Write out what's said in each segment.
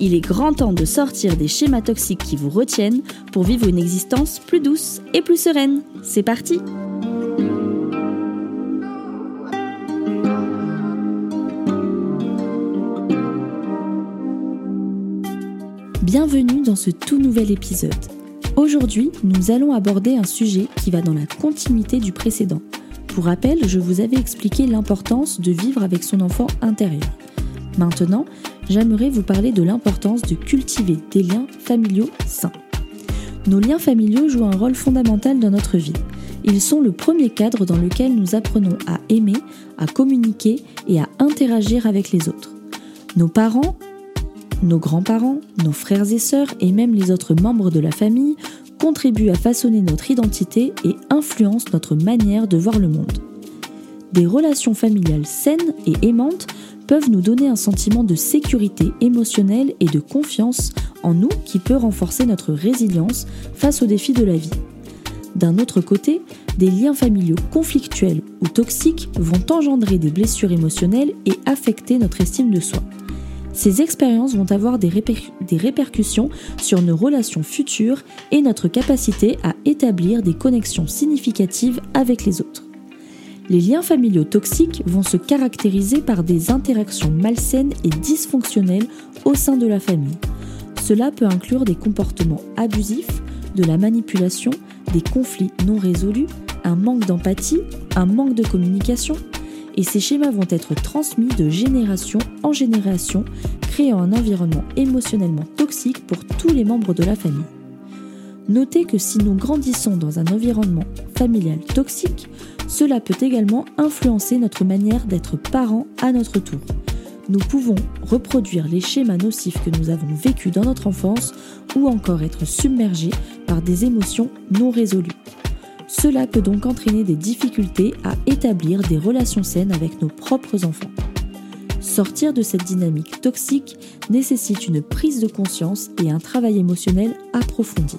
Il est grand temps de sortir des schémas toxiques qui vous retiennent pour vivre une existence plus douce et plus sereine. C'est parti Bienvenue dans ce tout nouvel épisode. Aujourd'hui, nous allons aborder un sujet qui va dans la continuité du précédent. Pour rappel, je vous avais expliqué l'importance de vivre avec son enfant intérieur. Maintenant, j'aimerais vous parler de l'importance de cultiver des liens familiaux sains. Nos liens familiaux jouent un rôle fondamental dans notre vie. Ils sont le premier cadre dans lequel nous apprenons à aimer, à communiquer et à interagir avec les autres. Nos parents, nos grands-parents, nos frères et sœurs et même les autres membres de la famille contribuent à façonner notre identité et influencent notre manière de voir le monde. Des relations familiales saines et aimantes peuvent nous donner un sentiment de sécurité émotionnelle et de confiance en nous qui peut renforcer notre résilience face aux défis de la vie. D'un autre côté, des liens familiaux conflictuels ou toxiques vont engendrer des blessures émotionnelles et affecter notre estime de soi. Ces expériences vont avoir des, des, répercussions sur nos relations futures et notre capacité à établir des connexions significatives avec les autres. Les liens familiaux toxiques vont se caractériser par des interactions malsaines et dysfonctionnelles au sein de la famille. Cela peut inclure des comportements abusifs, de la manipulation, des conflits non résolus, un manque d'empathie, un manque de communication, et ces schémas vont être transmis de génération en génération, créant un environnement émotionnellement toxique pour tous les membres de la famille. Notez que si nous grandissons dans un environnement familial toxique, cela peut également influencer notre manière d'être parents à notre tour. Nous pouvons reproduire les schémas nocifs que nous avons vécus dans notre enfance ou encore être submergés par des émotions non résolues. Cela peut donc entraîner des difficultés à établir des relations saines avec nos propres enfants. Sortir de cette dynamique toxique nécessite une prise de conscience et un travail émotionnel approfondi.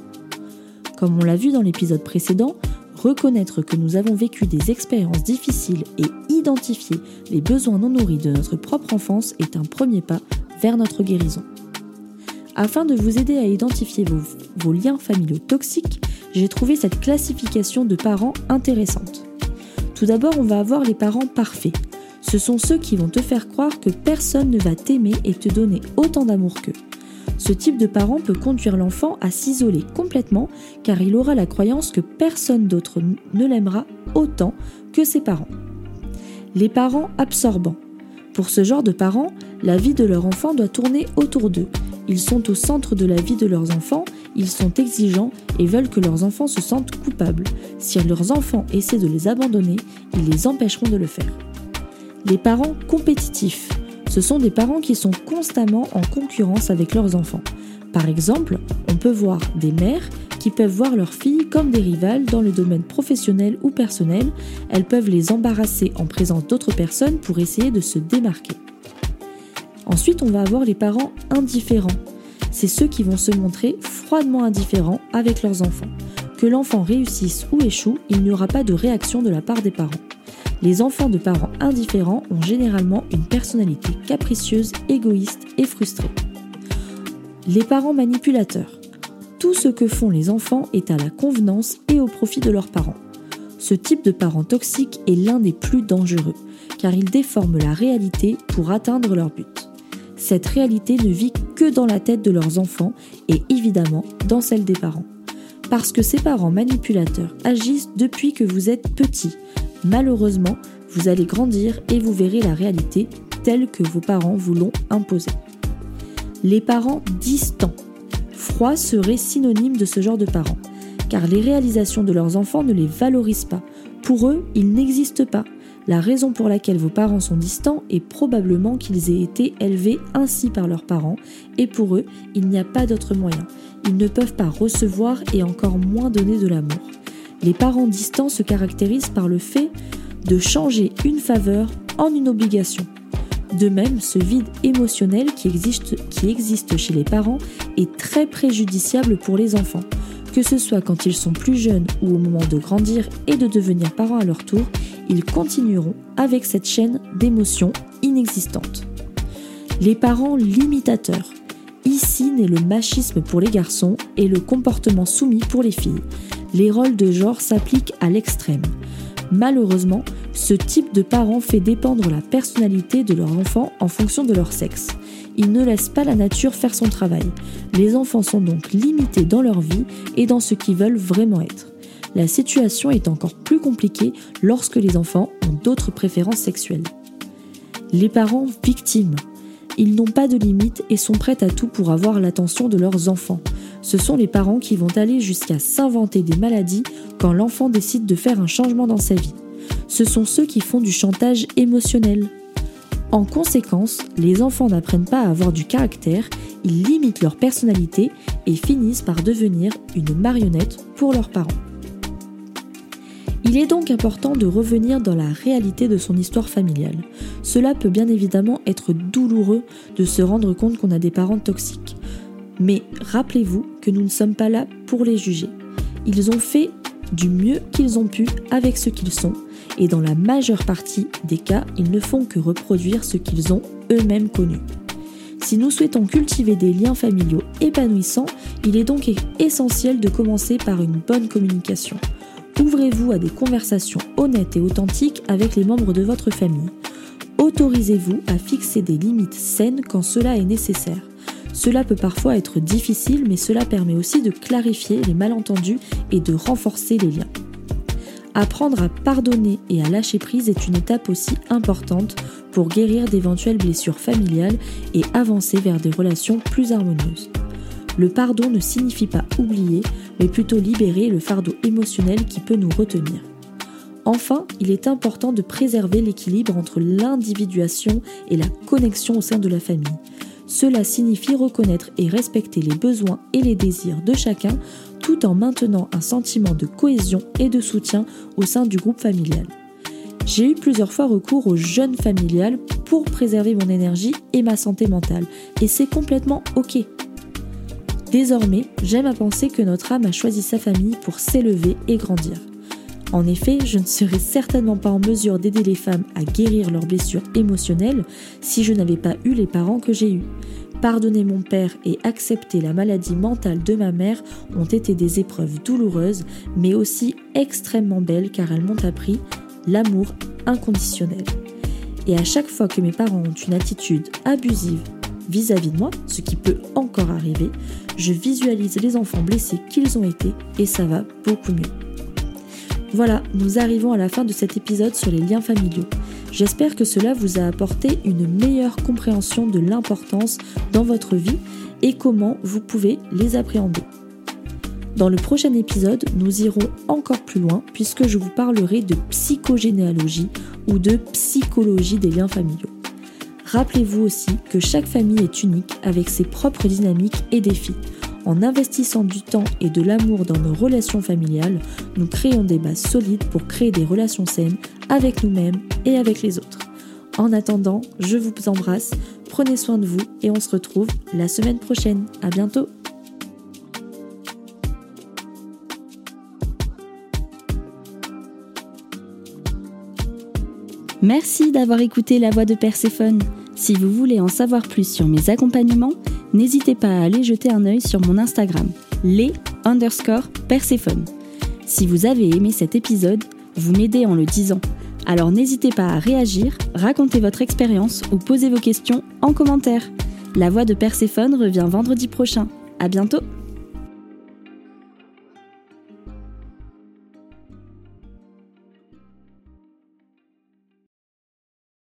Comme on l'a vu dans l'épisode précédent, reconnaître que nous avons vécu des expériences difficiles et identifier les besoins non nourris de notre propre enfance est un premier pas vers notre guérison. Afin de vous aider à identifier vos, liens familiaux toxiques, j'ai trouvé cette classification de parents intéressante. Tout d'abord, on va avoir les parents parfaits. Ce sont ceux qui vont te faire croire que personne ne va t'aimer et te donner autant d'amour qu'eux. Ce type de parent peut conduire l'enfant à s'isoler complètement car il aura la croyance que personne d'autre ne l'aimera autant que ses parents. Les parents absorbants. Pour ce genre de parents, la vie de leur enfant doit tourner autour d'eux. Ils sont au centre de la vie de leurs enfants, ils sont exigeants et veulent que leurs enfants se sentent coupables. Si leurs enfants essaient de les abandonner, ils les empêcheront de le faire. Les parents compétitifs. Ce sont des parents qui sont constamment en concurrence avec leurs enfants. Par exemple, on peut voir des mères qui peuvent voir leurs filles comme des rivales dans le domaine professionnel ou personnel. Elles peuvent les embarrasser en présence d'autres personnes pour essayer de se démarquer. Ensuite, on va avoir les parents indifférents. C'est ceux qui vont se montrer froidement indifférents avec leurs enfants. Que l'enfant réussisse ou échoue, il n'y aura pas de réaction de la part des parents. Les enfants de parents indifférents ont généralement une personnalité capricieuse, égoïste et frustrée. Les parents manipulateurs. Tout ce que font les enfants est à la convenance et au profit de leurs parents. Ce type de parent toxique est l'un des plus dangereux, car il déforme la réalité pour atteindre leur but. Cette réalité ne vit que dans la tête de leurs enfants et évidemment dans celle des parents. Parce que ces parents manipulateurs agissent depuis que vous êtes petit, Malheureusement, vous allez grandir et vous verrez la réalité telle que vos parents vous l'ont imposée. Les parents distants. Froid serait synonyme de ce genre de parents, car les réalisations de leurs enfants ne les valorisent pas. Pour eux, ils n'existent pas. La raison pour laquelle vos parents sont distants est probablement qu'ils aient été élevés ainsi par leurs parents et pour eux, il n'y a pas d'autre moyen. Ils ne peuvent pas recevoir et encore moins donner de l'amour. Les parents distants se caractérisent par le fait de changer une faveur en une obligation. De même, ce vide émotionnel qui existe, qui existe chez les parents est très préjudiciable pour les enfants. Que ce soit quand ils sont plus jeunes ou au moment de grandir et de devenir parents à leur tour, ils continueront avec cette chaîne d'émotions inexistantes. Les parents limitateurs. Ici naît le machisme pour les garçons et le comportement soumis pour les filles. Les rôles de genre s'appliquent à l'extrême. Malheureusement, ce type de parents fait dépendre la personnalité de leur enfant en fonction de leur sexe. Ils ne laissent pas la nature faire son travail. Les enfants sont donc limités dans leur vie et dans ce qu'ils veulent vraiment être. La situation est encore plus compliquée lorsque les enfants ont d'autres préférences sexuelles. Les parents victimes. Ils n'ont pas de limites et sont prêts à tout pour avoir l'attention de leurs enfants. Ce sont les parents qui vont aller jusqu'à s'inventer des maladies quand l'enfant décide de faire un changement dans sa vie ce sont ceux qui font du chantage émotionnel. En conséquence, les enfants n'apprennent pas à avoir du caractère, ils limitent leur personnalité et finissent par devenir une marionnette pour leurs parents. Il est donc important de revenir dans la réalité de son histoire familiale. Cela peut bien évidemment être douloureux de se rendre compte qu'on a des parents toxiques. Mais rappelez-vous que nous ne sommes pas là pour les juger. Ils ont fait du mieux qu'ils ont pu avec ce qu'ils sont et dans la majeure partie des cas, ils ne font que reproduire ce qu'ils ont eux-mêmes connu. Si nous souhaitons cultiver des liens familiaux épanouissants, il est donc essentiel de commencer par une bonne communication. Ouvrez-vous à des conversations honnêtes et authentiques avec les membres de votre famille. Autorisez-vous à fixer des limites saines quand cela est nécessaire. Cela peut parfois être difficile, mais cela permet aussi de clarifier les malentendus et de renforcer les liens. Apprendre à pardonner et à lâcher prise est une étape aussi importante pour guérir d'éventuelles blessures familiales et avancer vers des relations plus harmonieuses. Le pardon ne signifie pas oublier, mais plutôt libérer le fardeau émotionnel qui peut nous retenir. Enfin, il est important de préserver l'équilibre entre l'individuation et la connexion au sein de la famille. Cela signifie reconnaître et respecter les besoins et les désirs de chacun tout en maintenant un sentiment de cohésion et de soutien au sein du groupe familial. J'ai eu plusieurs fois recours au jeûne familial pour préserver mon énergie et ma santé mentale, et c'est complètement ok. Désormais, j'aime à penser que notre âme a choisi sa famille pour s'élever et grandir. En effet, je ne serais certainement pas en mesure d'aider les femmes à guérir leurs blessures émotionnelles si je n'avais pas eu les parents que j'ai eus. Pardonner mon père et accepter la maladie mentale de ma mère ont été des épreuves douloureuses, mais aussi extrêmement belles car elles m'ont appris l'amour inconditionnel. Et à chaque fois que mes parents ont une attitude abusive vis-à-vis de moi, ce qui peut encore arriver, je visualise les enfants blessés qu'ils ont été et ça va beaucoup mieux. Voilà, nous arrivons à la fin de cet épisode sur les liens familiaux. J'espère que cela vous a apporté une meilleure compréhension de l'importance dans votre vie et comment vous pouvez les appréhender. Dans le prochain épisode, nous irons encore plus loin puisque je vous parlerai de psychogénéalogie ou de psychologie des liens familiaux. Rappelez-vous aussi que chaque famille est unique avec ses propres dynamiques et défis. En investissant du temps et de l'amour dans nos relations familiales, nous créons des bases solides pour créer des relations saines avec nous-mêmes et avec les autres. En attendant, je vous embrasse, prenez soin de vous et on se retrouve la semaine prochaine. À bientôt! Merci d'avoir écouté la voix de Perséphone. Si vous voulez en savoir plus sur mes accompagnements, n'hésitez pas à aller jeter un œil sur mon Instagram, les underscore Perséphone. Si vous avez aimé cet épisode, vous m'aidez en le disant. Alors n'hésitez pas à réagir, raconter votre expérience ou poser vos questions en commentaire. La voix de Perséphone revient vendredi prochain. À bientôt!